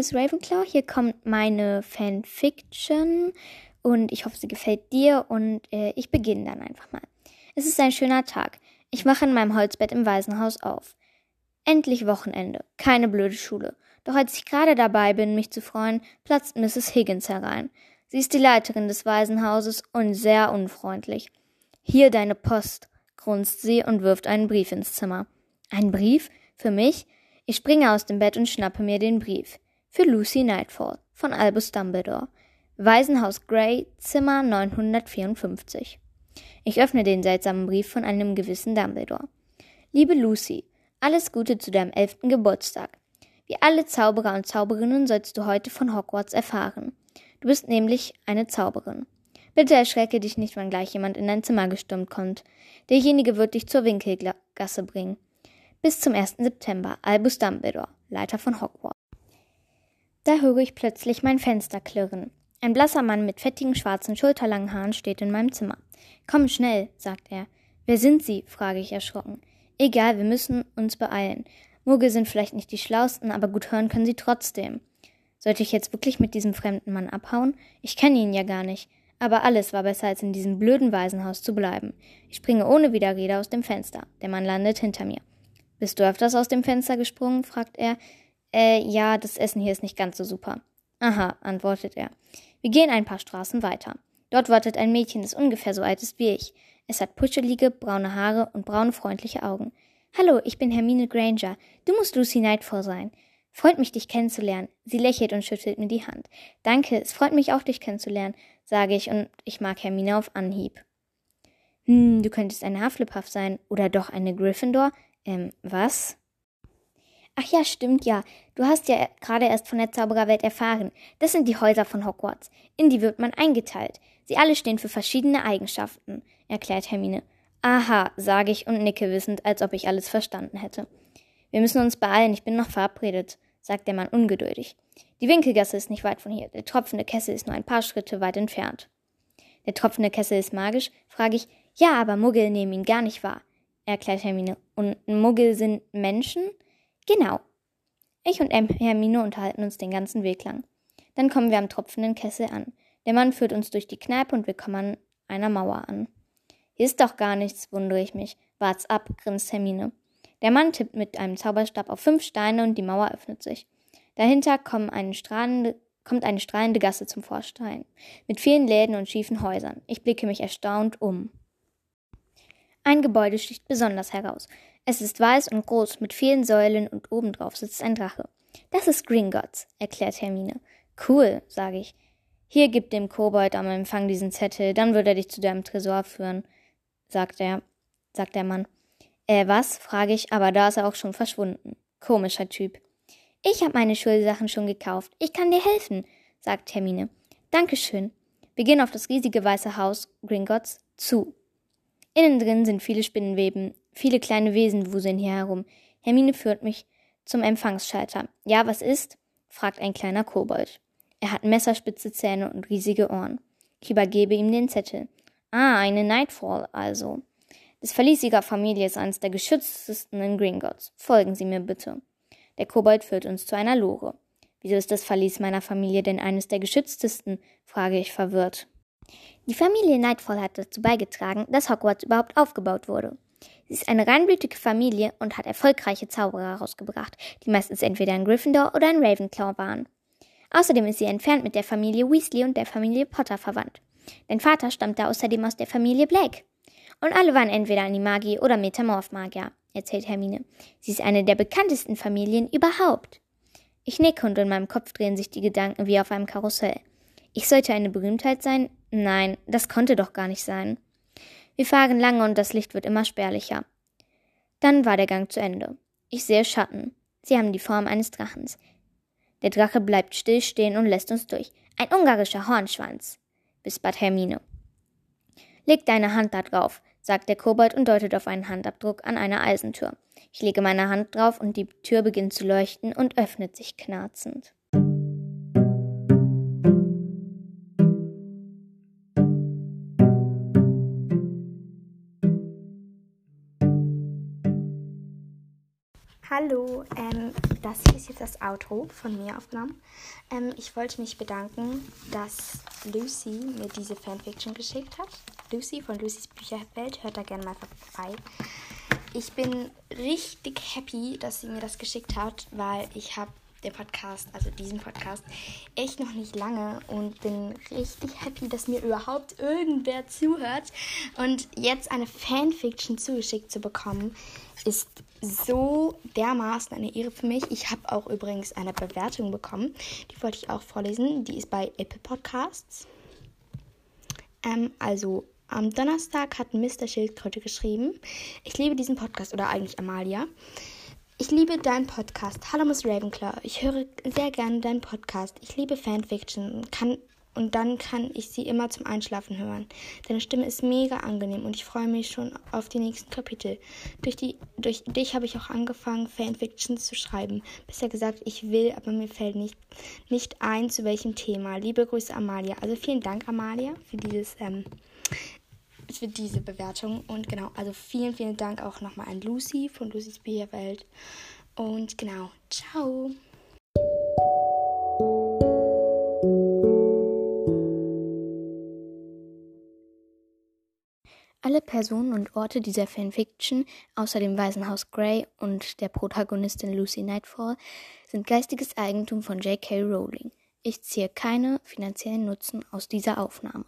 Miss Ravenclaw, hier kommt meine Fanfiction und ich hoffe, sie gefällt dir und äh, ich beginne dann einfach mal. Es ist ein schöner Tag. Ich wache in meinem Holzbett im Waisenhaus auf. Endlich Wochenende, keine blöde Schule. Doch als ich gerade dabei bin, mich zu freuen, platzt Mrs. Higgins herein. Sie ist die Leiterin des Waisenhauses und sehr unfreundlich. Hier deine Post, grunzt sie und wirft einen Brief ins Zimmer. Ein Brief? Für mich? Ich springe aus dem Bett und schnappe mir den Brief. Für Lucy Nightfall von Albus Dumbledore. Waisenhaus Grey, Zimmer 954. Ich öffne den seltsamen Brief von einem gewissen Dumbledore. Liebe Lucy, alles Gute zu deinem elften Geburtstag. Wie alle Zauberer und Zauberinnen sollst du heute von Hogwarts erfahren. Du bist nämlich eine Zauberin. Bitte erschrecke dich nicht, wenn gleich jemand in dein Zimmer gestürmt kommt. Derjenige wird dich zur Winkelgasse bringen. Bis zum 1. September. Albus Dumbledore, Leiter von Hogwarts. Da höre ich plötzlich mein Fenster klirren. Ein blasser Mann mit fettigen schwarzen schulterlangen Haaren steht in meinem Zimmer. Komm schnell, sagt er. Wer sind Sie? frage ich erschrocken. Egal, wir müssen uns beeilen. Muggel sind vielleicht nicht die schlausten, aber gut hören können sie trotzdem. Sollte ich jetzt wirklich mit diesem fremden Mann abhauen? Ich kenne ihn ja gar nicht. Aber alles war besser, als in diesem blöden Waisenhaus zu bleiben. Ich springe ohne Widerrede aus dem Fenster. Der Mann landet hinter mir. Bist du öfters aus dem Fenster gesprungen? fragt er. Äh, ja, das Essen hier ist nicht ganz so super. Aha, antwortet er. Wir gehen ein paar Straßen weiter. Dort wartet ein Mädchen, das ungefähr so alt ist wie ich. Es hat puschelige, braune Haare und braune, freundliche Augen. Hallo, ich bin Hermine Granger. Du musst Lucy Nightfall sein. Freut mich, dich kennenzulernen. Sie lächelt und schüttelt mir die Hand. Danke, es freut mich auch, dich kennenzulernen, sage ich und ich mag Hermine auf Anhieb. Hm, du könntest eine Hufflepuff sein oder doch eine Gryffindor. Ähm, was? Ach ja, stimmt ja. Du hast ja gerade erst von der Zaubererwelt erfahren. Das sind die Häuser von Hogwarts. In die wird man eingeteilt. Sie alle stehen für verschiedene Eigenschaften, erklärt Hermine. Aha, sage ich und nicke wissend, als ob ich alles verstanden hätte. Wir müssen uns beeilen, ich bin noch verabredet, sagt der Mann ungeduldig. Die Winkelgasse ist nicht weit von hier. Der tropfende Kessel ist nur ein paar Schritte weit entfernt. Der tropfende Kessel ist magisch, frage ich. Ja, aber Muggel nehmen ihn gar nicht wahr erklärt Hermine. Und Muggel sind Menschen? Genau. Ich und Hermine unterhalten uns den ganzen Weg lang. Dann kommen wir am tropfenden Kessel an. Der Mann führt uns durch die Kneipe und wir kommen an einer Mauer an. Hier ist doch gar nichts, wundere ich mich. Wart's ab, grinst Hermine. Der Mann tippt mit einem Zauberstab auf fünf Steine und die Mauer öffnet sich. Dahinter kommt eine strahlende, kommt eine strahlende Gasse zum Vorstein, mit vielen Läden und schiefen Häusern. Ich blicke mich erstaunt um. Ein Gebäude sticht besonders heraus. Es ist weiß und groß mit vielen Säulen und obendrauf sitzt ein Drache. Das ist Gringotts, erklärt Hermine. Cool, sage ich. Hier gib dem Kobold am Empfang diesen Zettel, dann wird er dich zu deinem Tresor führen, sagt er, sagt der Mann. Äh, was? frage ich, aber da ist er auch schon verschwunden. Komischer Typ. Ich habe meine Schulsachen schon gekauft. Ich kann dir helfen, sagt Hermine. Dankeschön. Wir gehen auf das riesige weiße Haus Gringotts zu. Innen drin sind viele Spinnenweben, viele kleine Wesen wuseln hier herum. Hermine führt mich zum Empfangsschalter. Ja, was ist? fragt ein kleiner Kobold. Er hat messerspitze Zähne und riesige Ohren. Ich übergebe ihm den Zettel. Ah, eine Nightfall also. Das Verlies ihrer Familie ist eines der geschütztesten in Gringotts. Folgen Sie mir bitte. Der Kobold führt uns zu einer Lore. Wieso ist das Verlies meiner Familie denn eines der geschütztesten? frage ich verwirrt. Die Familie Nightfall hat dazu beigetragen, dass Hogwarts überhaupt aufgebaut wurde. Sie ist eine reinblütige Familie und hat erfolgreiche Zauberer herausgebracht, die meistens entweder ein Gryffindor oder ein Ravenclaw waren. Außerdem ist sie entfernt mit der Familie Weasley und der Familie Potter verwandt. Dein Vater stammte außerdem aus der Familie Blake. Und alle waren entweder Animagi oder Metamorph-Magier, erzählt Hermine. Sie ist eine der bekanntesten Familien überhaupt. Ich nicke und in meinem Kopf drehen sich die Gedanken wie auf einem Karussell. Ich sollte eine Berühmtheit sein? Nein, das konnte doch gar nicht sein. Wir fahren lange und das Licht wird immer spärlicher. Dann war der Gang zu Ende. Ich sehe Schatten. Sie haben die Form eines Drachens. Der Drache bleibt still stehen und lässt uns durch. Ein ungarischer Hornschwanz, wispert Hermine. Leg deine Hand da drauf, sagt der Kobold und deutet auf einen Handabdruck an einer Eisentür. Ich lege meine Hand drauf und die Tür beginnt zu leuchten und öffnet sich knarzend. Hallo, ähm, das hier ist jetzt das Outro von mir aufgenommen. Ähm, ich wollte mich bedanken, dass Lucy mir diese Fanfiction geschickt hat. Lucy von Lucys Bücherwelt, hört da gerne mal vorbei. Ich bin richtig happy, dass sie mir das geschickt hat, weil ich habe den Podcast, also diesen Podcast, echt noch nicht lange und bin richtig happy, dass mir überhaupt irgendwer zuhört. Und jetzt eine Fanfiction zugeschickt zu bekommen, ist so dermaßen eine Ehre für mich. Ich habe auch übrigens eine Bewertung bekommen, die wollte ich auch vorlesen. Die ist bei Apple Podcasts. Ähm, also am Donnerstag hat Mr. Schildkröte geschrieben. Ich liebe diesen Podcast oder eigentlich Amalia. Ich liebe deinen Podcast. Hallo Miss Ravenclaw. Ich höre sehr gerne deinen Podcast. Ich liebe Fanfiction kann, und dann kann ich sie immer zum Einschlafen hören. Deine Stimme ist mega angenehm und ich freue mich schon auf die nächsten Kapitel. Durch, die, durch dich habe ich auch angefangen, Fanfictions zu schreiben. Bisher gesagt, ich will, aber mir fällt nicht, nicht ein, zu welchem Thema. Liebe Grüße, Amalia. Also vielen Dank, Amalia, für dieses ähm, für diese Bewertung. Und genau, also vielen, vielen Dank auch nochmal an Lucy von Lucys Bierwelt. Und genau, ciao. Alle Personen und Orte dieser Fanfiction, außer dem Waisenhaus Grey und der Protagonistin Lucy Nightfall, sind geistiges Eigentum von J.K. Rowling. Ich ziehe keine finanziellen Nutzen aus dieser Aufnahme.